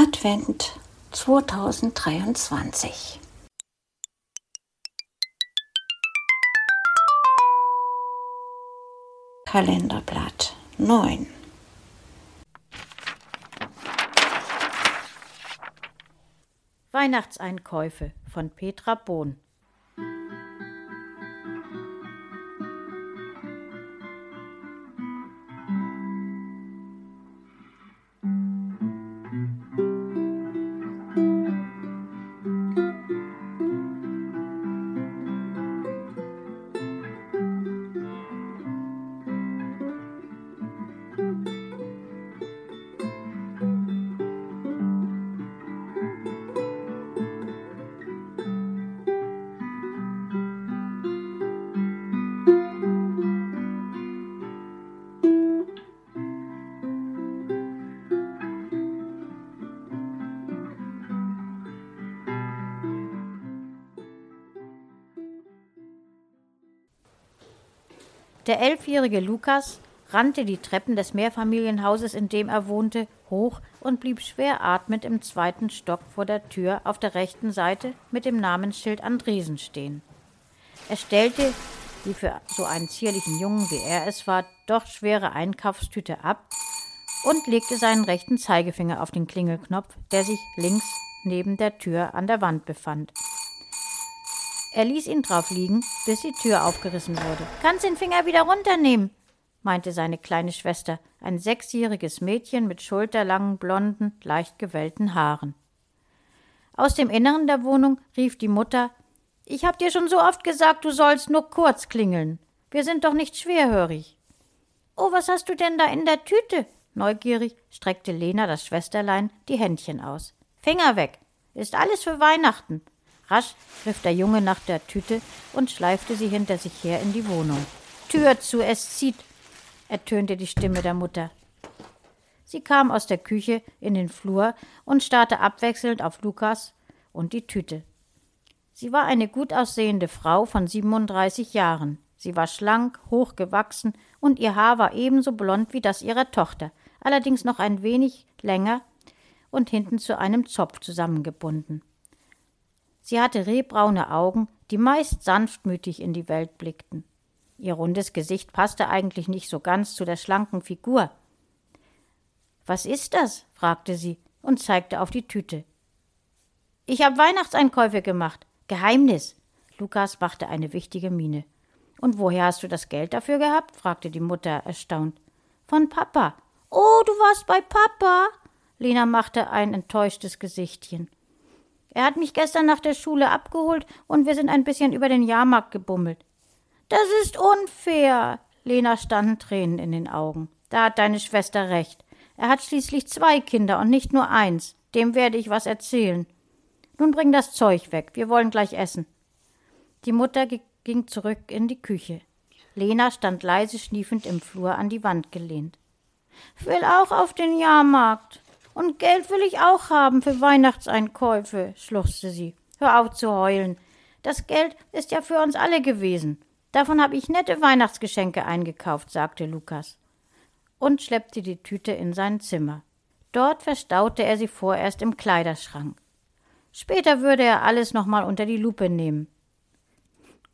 Advent 2023. Kalenderblatt 9. Weihnachtseinkäufe von Petra Bohn Der elfjährige Lukas rannte die Treppen des Mehrfamilienhauses, in dem er wohnte, hoch und blieb schwer atmend im zweiten Stock vor der Tür auf der rechten Seite mit dem Namensschild Andresen stehen. Er stellte die für so einen zierlichen Jungen wie er es war, doch schwere Einkaufstüte ab und legte seinen rechten Zeigefinger auf den Klingelknopf, der sich links neben der Tür an der Wand befand. Er ließ ihn drauf liegen, bis die Tür aufgerissen wurde. Kannst den Finger wieder runternehmen, meinte seine kleine Schwester, ein sechsjähriges Mädchen mit schulterlangen, blonden, leicht gewellten Haaren. Aus dem Inneren der Wohnung rief die Mutter Ich hab dir schon so oft gesagt, du sollst nur kurz klingeln. Wir sind doch nicht schwerhörig. Oh, was hast du denn da in der Tüte? Neugierig streckte Lena, das Schwesterlein, die Händchen aus. Finger weg. Ist alles für Weihnachten. Rasch griff der Junge nach der Tüte und schleifte sie hinter sich her in die Wohnung. Tür zu, es zieht, ertönte die Stimme der Mutter. Sie kam aus der Küche in den Flur und starrte abwechselnd auf Lukas und die Tüte. Sie war eine gut aussehende Frau von 37 Jahren. Sie war schlank, hochgewachsen und ihr Haar war ebenso blond wie das ihrer Tochter, allerdings noch ein wenig länger und hinten zu einem Zopf zusammengebunden. Sie hatte rehbraune Augen, die meist sanftmütig in die Welt blickten. Ihr rundes Gesicht passte eigentlich nicht so ganz zu der schlanken Figur. Was ist das? fragte sie und zeigte auf die Tüte. Ich habe Weihnachtseinkäufe gemacht. Geheimnis. Lukas machte eine wichtige Miene. Und woher hast du das Geld dafür gehabt? fragte die Mutter erstaunt. Von Papa. Oh, du warst bei Papa? Lena machte ein enttäuschtes Gesichtchen. Er hat mich gestern nach der Schule abgeholt und wir sind ein bisschen über den Jahrmarkt gebummelt. Das ist unfair. Lena standen Tränen in den Augen. Da hat deine Schwester recht. Er hat schließlich zwei Kinder und nicht nur eins. Dem werde ich was erzählen. Nun bring das Zeug weg. Wir wollen gleich essen. Die Mutter ging zurück in die Küche. Lena stand leise schniefend im Flur an die Wand gelehnt. Will auch auf den Jahrmarkt. Und Geld will ich auch haben für Weihnachtseinkäufe, schluchzte sie. Hör auf zu heulen. Das Geld ist ja für uns alle gewesen. Davon habe ich nette Weihnachtsgeschenke eingekauft, sagte Lukas und schleppte die Tüte in sein Zimmer. Dort verstaute er sie vorerst im Kleiderschrank. Später würde er alles nochmal unter die Lupe nehmen.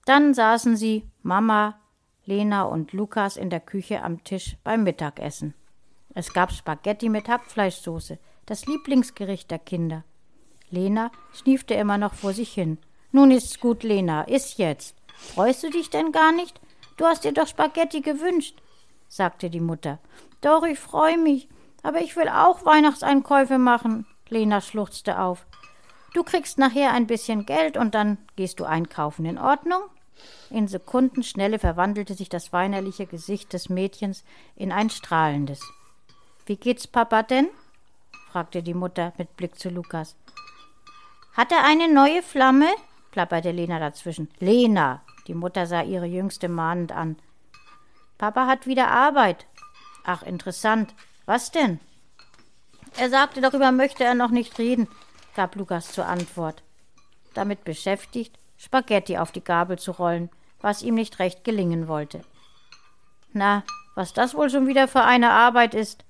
Dann saßen sie, Mama, Lena und Lukas in der Küche am Tisch beim Mittagessen. Es gab Spaghetti mit Hackfleischsoße, das Lieblingsgericht der Kinder. Lena schniefte immer noch vor sich hin. Nun ist's gut, Lena, iss jetzt. Freust du dich denn gar nicht? Du hast dir doch Spaghetti gewünscht, sagte die Mutter. Doch, ich freue mich, aber ich will auch Weihnachtseinkäufe machen. Lena schluchzte auf. Du kriegst nachher ein bisschen Geld und dann gehst du einkaufen. In Ordnung? In Sekundenschnelle verwandelte sich das weinerliche Gesicht des Mädchens in ein strahlendes. Wie geht's Papa denn? fragte die Mutter mit Blick zu Lukas. Hat er eine neue Flamme? plapperte Lena dazwischen. Lena! Die Mutter sah ihre Jüngste mahnend an. Papa hat wieder Arbeit. Ach, interessant. Was denn? Er sagte, darüber möchte er noch nicht reden, gab Lukas zur Antwort. Damit beschäftigt, Spaghetti auf die Gabel zu rollen, was ihm nicht recht gelingen wollte. Na, was das wohl schon wieder für eine Arbeit ist,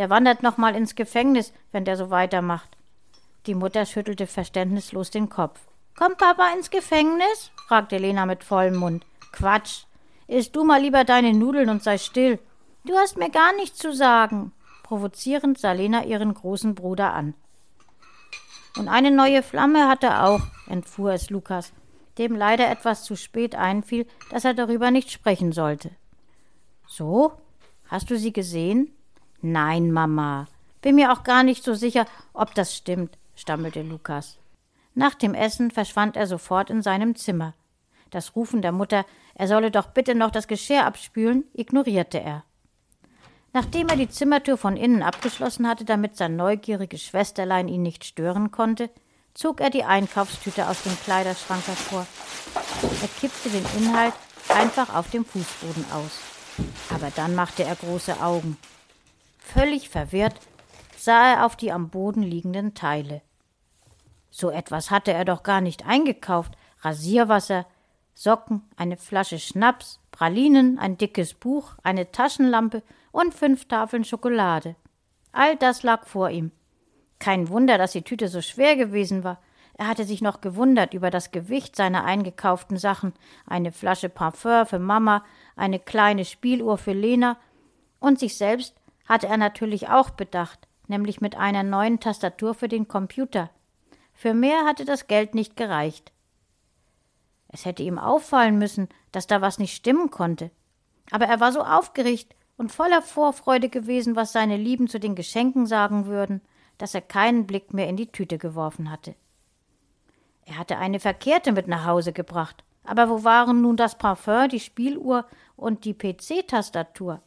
der wandert noch mal ins Gefängnis, wenn der so weitermacht. Die Mutter schüttelte verständnislos den Kopf. Kommt Papa ins Gefängnis? fragte Lena mit vollem Mund. Quatsch. Iss du mal lieber deine Nudeln und sei still. Du hast mir gar nichts zu sagen. Provozierend sah Lena ihren großen Bruder an. Und eine neue Flamme hat er auch, entfuhr es Lukas, dem leider etwas zu spät einfiel, dass er darüber nicht sprechen sollte. So? Hast du sie gesehen? Nein, Mama. Bin mir auch gar nicht so sicher, ob das stimmt, stammelte Lukas. Nach dem Essen verschwand er sofort in seinem Zimmer. Das Rufen der Mutter, er solle doch bitte noch das Geschirr abspülen, ignorierte er. Nachdem er die Zimmertür von innen abgeschlossen hatte, damit sein neugieriges Schwesterlein ihn nicht stören konnte, zog er die Einkaufstüte aus dem Kleiderschrank hervor. Er kippte den Inhalt einfach auf dem Fußboden aus. Aber dann machte er große Augen. Völlig verwirrt sah er auf die am Boden liegenden Teile. So etwas hatte er doch gar nicht eingekauft. Rasierwasser, Socken, eine Flasche Schnaps, Pralinen, ein dickes Buch, eine Taschenlampe und fünf Tafeln Schokolade. All das lag vor ihm. Kein Wunder, dass die Tüte so schwer gewesen war. Er hatte sich noch gewundert über das Gewicht seiner eingekauften Sachen. Eine Flasche Parfum für Mama, eine kleine Spieluhr für Lena und sich selbst hatte er natürlich auch bedacht, nämlich mit einer neuen Tastatur für den Computer. Für mehr hatte das Geld nicht gereicht. Es hätte ihm auffallen müssen, dass da was nicht stimmen konnte. Aber er war so aufgeregt und voller Vorfreude gewesen, was seine Lieben zu den Geschenken sagen würden, dass er keinen Blick mehr in die Tüte geworfen hatte. Er hatte eine verkehrte mit nach Hause gebracht. Aber wo waren nun das Parfum, die Spieluhr und die PC-Tastatur?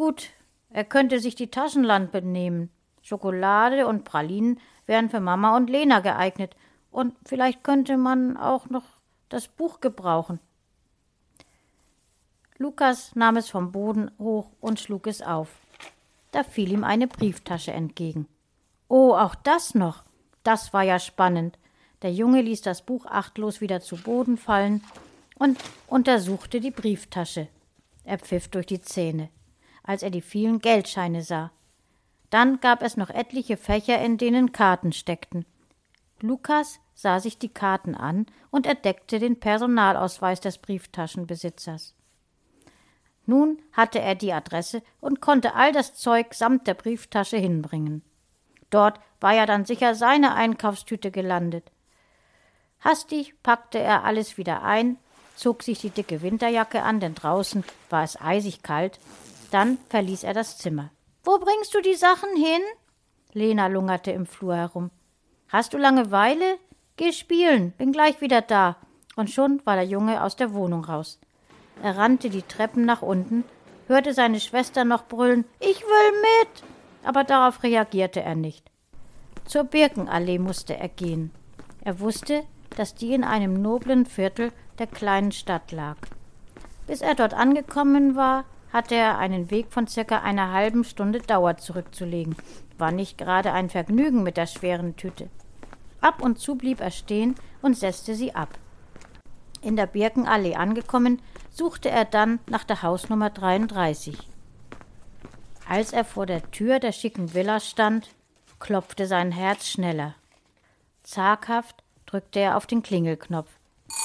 Gut, er könnte sich die Taschenlampe nehmen. Schokolade und Pralinen wären für Mama und Lena geeignet, und vielleicht könnte man auch noch das Buch gebrauchen. Lukas nahm es vom Boden hoch und schlug es auf. Da fiel ihm eine Brieftasche entgegen. Oh, auch das noch. Das war ja spannend. Der Junge ließ das Buch achtlos wieder zu Boden fallen und untersuchte die Brieftasche. Er pfiff durch die Zähne, als er die vielen Geldscheine sah. Dann gab es noch etliche Fächer, in denen Karten steckten. Lukas sah sich die Karten an und entdeckte den Personalausweis des Brieftaschenbesitzers. Nun hatte er die Adresse und konnte all das Zeug samt der Brieftasche hinbringen. Dort war ja dann sicher seine Einkaufstüte gelandet. Hastig packte er alles wieder ein, zog sich die dicke Winterjacke an, denn draußen war es eisig kalt. Dann verließ er das Zimmer. Wo bringst du die Sachen hin? Lena lungerte im Flur herum. Hast du Langeweile? Geh spielen, bin gleich wieder da. Und schon war der Junge aus der Wohnung raus. Er rannte die Treppen nach unten, hörte seine Schwester noch brüllen Ich will mit. Aber darauf reagierte er nicht. Zur Birkenallee musste er gehen. Er wusste, dass die in einem noblen Viertel der kleinen Stadt lag. Bis er dort angekommen war, hatte er einen Weg von circa einer halben Stunde Dauer zurückzulegen. War nicht gerade ein Vergnügen mit der schweren Tüte. Ab und zu blieb er stehen und setzte sie ab. In der Birkenallee angekommen, suchte er dann nach der Hausnummer 33. Als er vor der Tür der schicken Villa stand, klopfte sein Herz schneller. Zaghaft drückte er auf den Klingelknopf.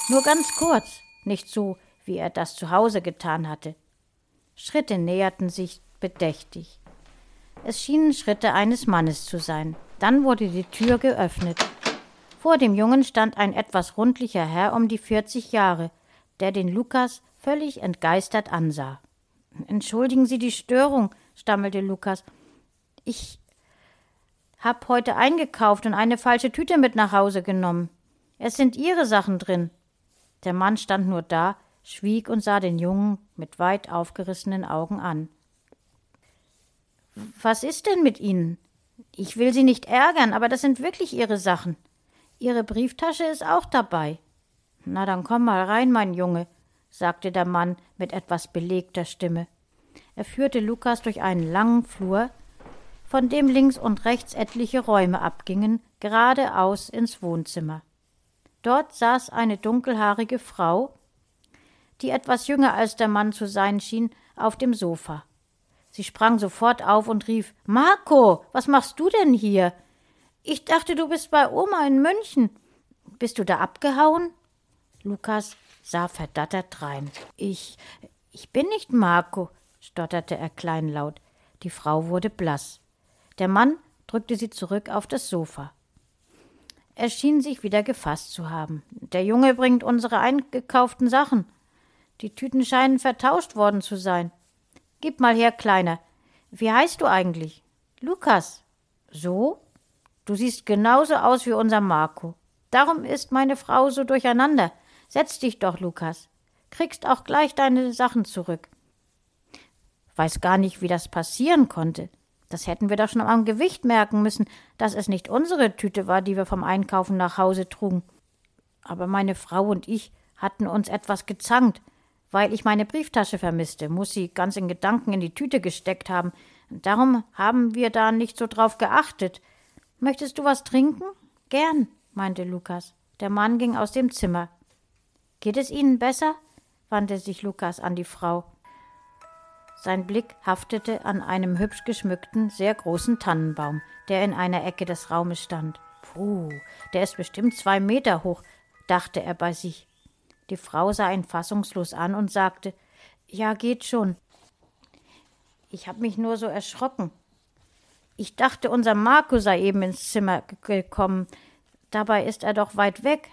Nur ganz kurz, nicht so, wie er das zu Hause getan hatte. Schritte näherten sich bedächtig. Es schienen Schritte eines Mannes zu sein. Dann wurde die Tür geöffnet. Vor dem Jungen stand ein etwas rundlicher Herr um die vierzig Jahre, der den Lukas völlig entgeistert ansah. Entschuldigen Sie die Störung, stammelte Lukas. Ich hab heute eingekauft und eine falsche Tüte mit nach Hause genommen. Es sind Ihre Sachen drin. Der Mann stand nur da, schwieg und sah den Jungen mit weit aufgerissenen Augen an. Was ist denn mit Ihnen? Ich will Sie nicht ärgern, aber das sind wirklich Ihre Sachen. Ihre Brieftasche ist auch dabei. Na, dann komm mal rein, mein Junge, sagte der Mann mit etwas belegter Stimme. Er führte Lukas durch einen langen Flur, von dem links und rechts etliche Räume abgingen, geradeaus ins Wohnzimmer. Dort saß eine dunkelhaarige Frau, die etwas jünger als der Mann zu sein schien, auf dem Sofa. Sie sprang sofort auf und rief Marco, was machst du denn hier? Ich dachte, du bist bei Oma in München. Bist du da abgehauen? Lukas sah verdattert drein. Ich. ich bin nicht Marco, stotterte er kleinlaut. Die Frau wurde blass. Der Mann drückte sie zurück auf das Sofa. Er schien sich wieder gefasst zu haben. Der Junge bringt unsere eingekauften Sachen. Die Tüten scheinen vertauscht worden zu sein. Gib mal her, Kleiner. Wie heißt du eigentlich? Lukas. So? Du siehst genauso aus wie unser Marco. Darum ist meine Frau so durcheinander. Setz dich doch, Lukas. Kriegst auch gleich deine Sachen zurück. Weiß gar nicht, wie das passieren konnte. Das hätten wir doch schon am Gewicht merken müssen, dass es nicht unsere Tüte war, die wir vom Einkaufen nach Hause trugen. Aber meine Frau und ich hatten uns etwas gezankt. Weil ich meine Brieftasche vermisste, muss sie ganz in Gedanken in die Tüte gesteckt haben. Darum haben wir da nicht so drauf geachtet. Möchtest du was trinken? Gern, meinte Lukas. Der Mann ging aus dem Zimmer. Geht es Ihnen besser? wandte sich Lukas an die Frau. Sein Blick haftete an einem hübsch geschmückten, sehr großen Tannenbaum, der in einer Ecke des Raumes stand. Puh, der ist bestimmt zwei Meter hoch, dachte er bei sich. Die Frau sah ihn fassungslos an und sagte Ja, geht schon. Ich hab mich nur so erschrocken. Ich dachte, unser Marco sei eben ins Zimmer gekommen. Dabei ist er doch weit weg.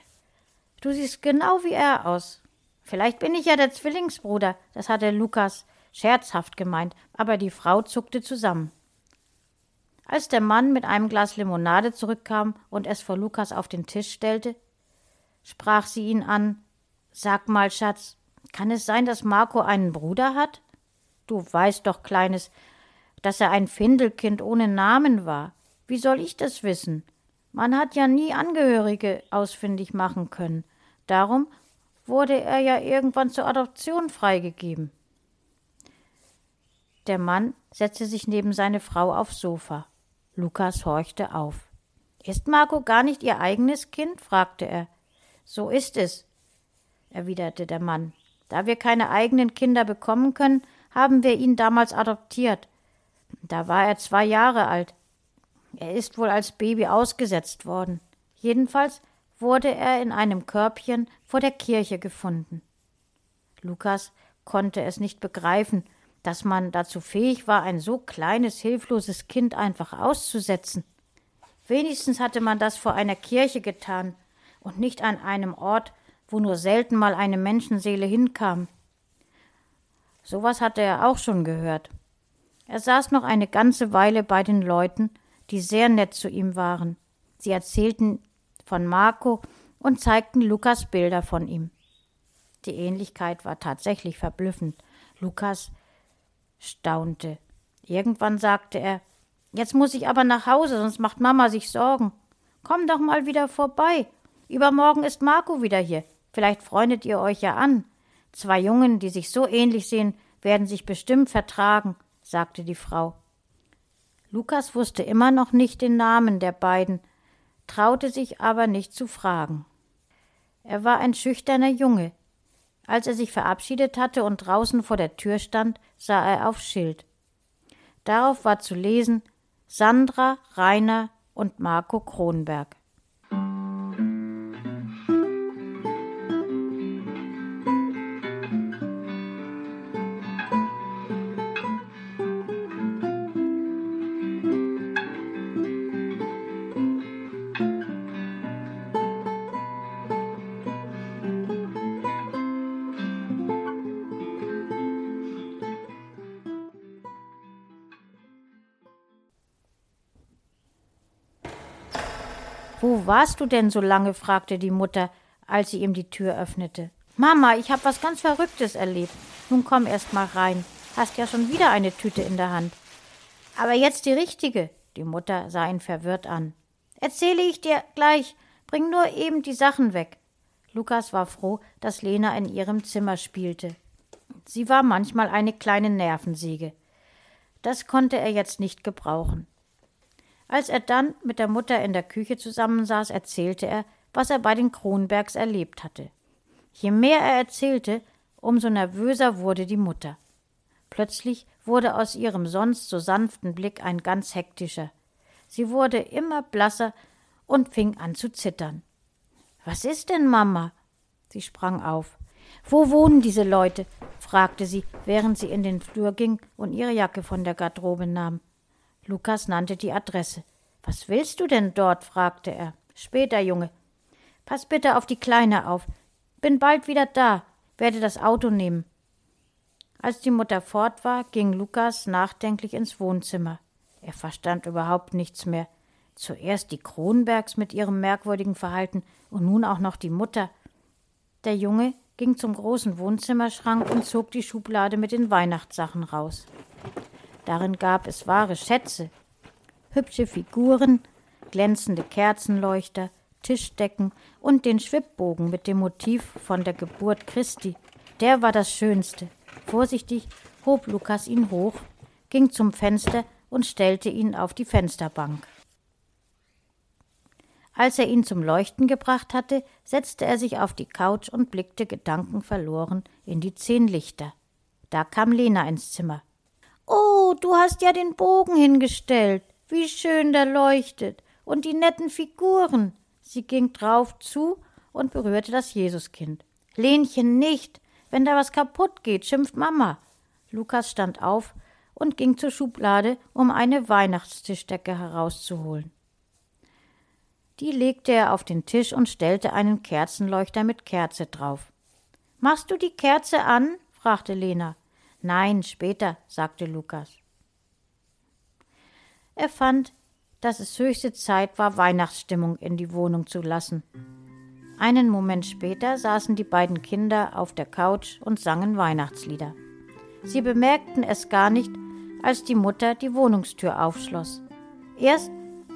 Du siehst genau wie er aus. Vielleicht bin ich ja der Zwillingsbruder, das hatte Lukas scherzhaft gemeint, aber die Frau zuckte zusammen. Als der Mann mit einem Glas Limonade zurückkam und es vor Lukas auf den Tisch stellte, sprach sie ihn an Sag mal, Schatz, kann es sein, dass Marco einen Bruder hat? Du weißt doch, Kleines, dass er ein Findelkind ohne Namen war. Wie soll ich das wissen? Man hat ja nie Angehörige ausfindig machen können. Darum wurde er ja irgendwann zur Adoption freigegeben. Der Mann setzte sich neben seine Frau aufs Sofa. Lukas horchte auf. Ist Marco gar nicht ihr eigenes Kind? fragte er. So ist es, erwiderte der Mann. Da wir keine eigenen Kinder bekommen können, haben wir ihn damals adoptiert. Da war er zwei Jahre alt. Er ist wohl als Baby ausgesetzt worden. Jedenfalls wurde er in einem Körbchen vor der Kirche gefunden. Lukas konnte es nicht begreifen, dass man dazu fähig war, ein so kleines, hilfloses Kind einfach auszusetzen. Wenigstens hatte man das vor einer Kirche getan und nicht an einem Ort, wo nur selten mal eine Menschenseele hinkam. Sowas hatte er auch schon gehört. Er saß noch eine ganze Weile bei den Leuten, die sehr nett zu ihm waren. Sie erzählten von Marco und zeigten Lukas Bilder von ihm. Die Ähnlichkeit war tatsächlich verblüffend. Lukas staunte. Irgendwann sagte er Jetzt muss ich aber nach Hause, sonst macht Mama sich Sorgen. Komm doch mal wieder vorbei. Übermorgen ist Marco wieder hier. Vielleicht freundet ihr euch ja an. Zwei Jungen, die sich so ähnlich sehen, werden sich bestimmt vertragen, sagte die Frau. Lukas wusste immer noch nicht den Namen der beiden, traute sich aber nicht zu fragen. Er war ein schüchterner Junge. Als er sich verabschiedet hatte und draußen vor der Tür stand, sah er aufs Schild. Darauf war zu lesen Sandra, Rainer und Marco Kronberg. Wo warst du denn so lange? fragte die Mutter, als sie ihm die Tür öffnete. Mama, ich habe was ganz Verrücktes erlebt. Nun komm erst mal rein. Hast ja schon wieder eine Tüte in der Hand. Aber jetzt die richtige. Die Mutter sah ihn verwirrt an. Erzähle ich dir gleich. Bring nur eben die Sachen weg. Lukas war froh, dass Lena in ihrem Zimmer spielte. Sie war manchmal eine kleine Nervensäge. Das konnte er jetzt nicht gebrauchen. Als er dann mit der Mutter in der Küche zusammensaß, erzählte er, was er bei den Kronbergs erlebt hatte. Je mehr er erzählte, umso nervöser wurde die Mutter. Plötzlich wurde aus ihrem sonst so sanften Blick ein ganz hektischer. Sie wurde immer blasser und fing an zu zittern. Was ist denn, Mama? Sie sprang auf. Wo wohnen diese Leute? fragte sie, während sie in den Flur ging und ihre Jacke von der Garderobe nahm. Lukas nannte die Adresse. Was willst du denn dort? fragte er. Später, Junge. Pass bitte auf die Kleine auf. Bin bald wieder da, werde das Auto nehmen. Als die Mutter fort war, ging Lukas nachdenklich ins Wohnzimmer. Er verstand überhaupt nichts mehr. Zuerst die Kronbergs mit ihrem merkwürdigen Verhalten und nun auch noch die Mutter. Der Junge ging zum großen Wohnzimmerschrank und zog die Schublade mit den Weihnachtssachen raus. Darin gab es wahre Schätze, hübsche Figuren, glänzende Kerzenleuchter, Tischdecken und den Schwibbogen mit dem Motiv von der Geburt Christi. Der war das Schönste. Vorsichtig hob Lukas ihn hoch, ging zum Fenster und stellte ihn auf die Fensterbank. Als er ihn zum Leuchten gebracht hatte, setzte er sich auf die Couch und blickte gedankenverloren in die zehn Lichter. Da kam Lena ins Zimmer. Oh, du hast ja den Bogen hingestellt. Wie schön der leuchtet. Und die netten Figuren. Sie ging drauf zu und berührte das Jesuskind. Lenchen nicht. Wenn da was kaputt geht, schimpft Mama. Lukas stand auf und ging zur Schublade, um eine Weihnachtstischdecke herauszuholen. Die legte er auf den Tisch und stellte einen Kerzenleuchter mit Kerze drauf. Machst du die Kerze an? fragte Lena. Nein, später, sagte Lukas. Er fand, dass es höchste Zeit war, Weihnachtsstimmung in die Wohnung zu lassen. Einen Moment später saßen die beiden Kinder auf der Couch und sangen Weihnachtslieder. Sie bemerkten es gar nicht, als die Mutter die Wohnungstür aufschloss. Erst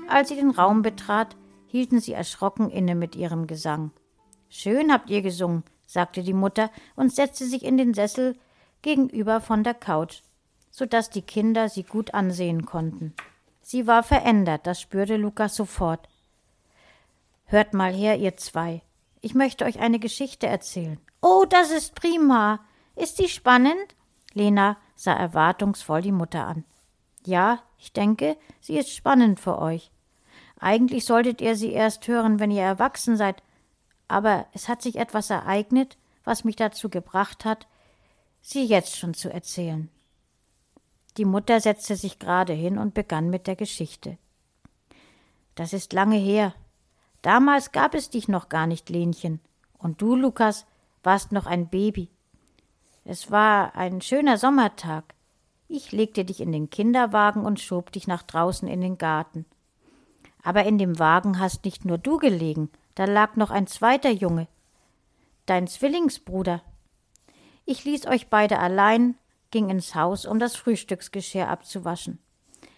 als sie den Raum betrat, hielten sie erschrocken inne mit ihrem Gesang. Schön habt ihr gesungen, sagte die Mutter und setzte sich in den Sessel gegenüber von der Couch, so dass die Kinder sie gut ansehen konnten. Sie war verändert, das spürte Lukas sofort. Hört mal her, ihr zwei. Ich möchte euch eine Geschichte erzählen. Oh, das ist prima. Ist sie spannend? Lena sah erwartungsvoll die Mutter an. Ja, ich denke, sie ist spannend für euch. Eigentlich solltet ihr sie erst hören, wenn ihr erwachsen seid, aber es hat sich etwas ereignet, was mich dazu gebracht hat, sie jetzt schon zu erzählen. Die Mutter setzte sich gerade hin und begann mit der Geschichte. Das ist lange her, Damals gab es dich noch gar nicht, Lenchen. Und du, Lukas, warst noch ein Baby. Es war ein schöner Sommertag. Ich legte dich in den Kinderwagen und schob dich nach draußen in den Garten. Aber in dem Wagen hast nicht nur du gelegen, da lag noch ein zweiter Junge, dein Zwillingsbruder. Ich ließ euch beide allein, ging ins Haus, um das Frühstücksgeschirr abzuwaschen.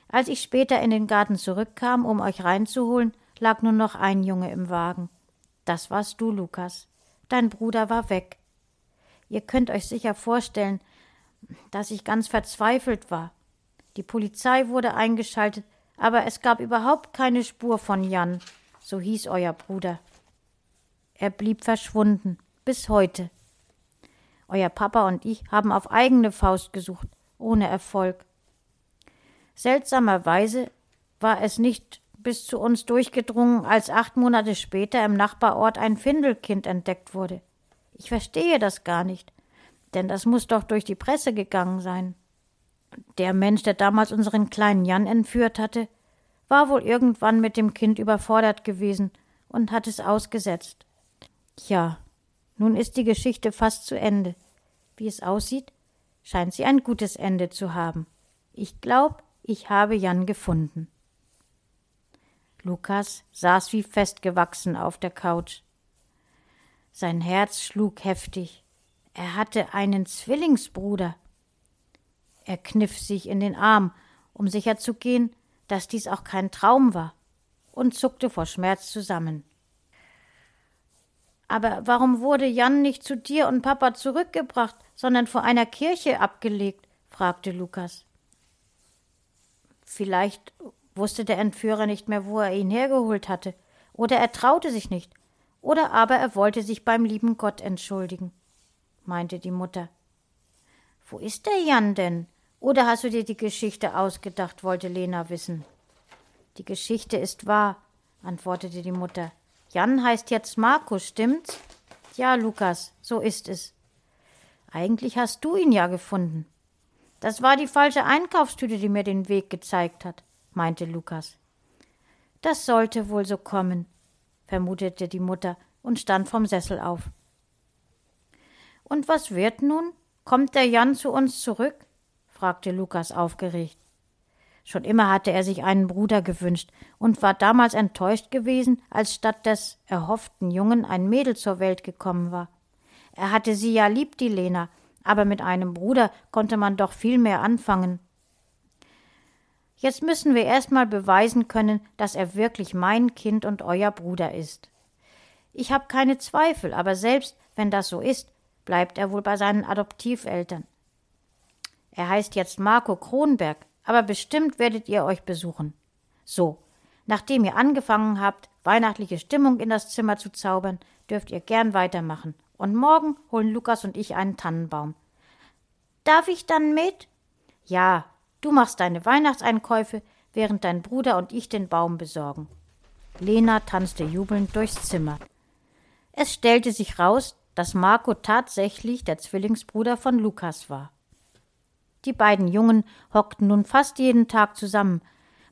Als ich später in den Garten zurückkam, um euch reinzuholen, lag nur noch ein Junge im Wagen. Das warst du, Lukas. Dein Bruder war weg. Ihr könnt euch sicher vorstellen, dass ich ganz verzweifelt war. Die Polizei wurde eingeschaltet, aber es gab überhaupt keine Spur von Jan, so hieß euer Bruder. Er blieb verschwunden, bis heute. Euer Papa und ich haben auf eigene Faust gesucht, ohne Erfolg. Seltsamerweise war es nicht bis zu uns durchgedrungen, als acht Monate später im Nachbarort ein Findelkind entdeckt wurde. Ich verstehe das gar nicht, denn das muss doch durch die Presse gegangen sein. Der Mensch, der damals unseren kleinen Jan entführt hatte, war wohl irgendwann mit dem Kind überfordert gewesen und hat es ausgesetzt. Tja, nun ist die Geschichte fast zu Ende. Wie es aussieht, scheint sie ein gutes Ende zu haben. Ich glaube, ich habe Jan gefunden. Lukas saß wie festgewachsen auf der Couch. Sein Herz schlug heftig. Er hatte einen Zwillingsbruder. Er kniff sich in den Arm, um sicherzugehen, dass dies auch kein Traum war, und zuckte vor Schmerz zusammen. Aber warum wurde Jan nicht zu dir und Papa zurückgebracht, sondern vor einer Kirche abgelegt? fragte Lukas. Vielleicht wusste der Entführer nicht mehr, wo er ihn hergeholt hatte, oder er traute sich nicht, oder aber er wollte sich beim lieben Gott entschuldigen, meinte die Mutter. Wo ist der Jan denn? Oder hast du dir die Geschichte ausgedacht, wollte Lena wissen. Die Geschichte ist wahr, antwortete die Mutter. Jan heißt jetzt Markus, stimmt's? Ja, Lukas, so ist es. Eigentlich hast du ihn ja gefunden. Das war die falsche Einkaufstüte, die mir den Weg gezeigt hat, meinte Lukas. Das sollte wohl so kommen, vermutete die Mutter und stand vom Sessel auf. Und was wird nun? Kommt der Jan zu uns zurück? fragte Lukas aufgeregt. Schon immer hatte er sich einen Bruder gewünscht und war damals enttäuscht gewesen, als statt des erhofften Jungen ein Mädel zur Welt gekommen war. Er hatte sie ja lieb, die Lena, aber mit einem Bruder konnte man doch viel mehr anfangen. Jetzt müssen wir erst mal beweisen können, dass er wirklich mein Kind und euer Bruder ist. Ich habe keine Zweifel, aber selbst wenn das so ist, bleibt er wohl bei seinen Adoptiveltern. Er heißt jetzt Marco Kronberg, aber bestimmt werdet ihr euch besuchen. So, nachdem ihr angefangen habt, weihnachtliche Stimmung in das Zimmer zu zaubern, dürft ihr gern weitermachen. Und morgen holen Lukas und ich einen Tannenbaum. Darf ich dann mit? Ja, du machst deine Weihnachtseinkäufe, während dein Bruder und ich den Baum besorgen. Lena tanzte jubelnd durchs Zimmer. Es stellte sich raus, dass Marco tatsächlich der Zwillingsbruder von Lukas war. Die beiden Jungen hockten nun fast jeden Tag zusammen,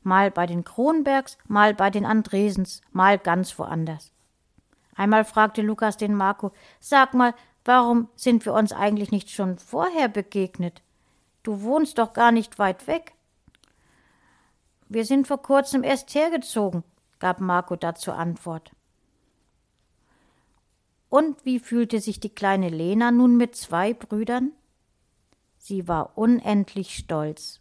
mal bei den Kronbergs, mal bei den Andresens, mal ganz woanders. Einmal fragte Lukas den Marco, sag mal, warum sind wir uns eigentlich nicht schon vorher begegnet? Du wohnst doch gar nicht weit weg. Wir sind vor kurzem erst hergezogen, gab Marco dazu Antwort. Und wie fühlte sich die kleine Lena nun mit zwei Brüdern? Sie war unendlich stolz.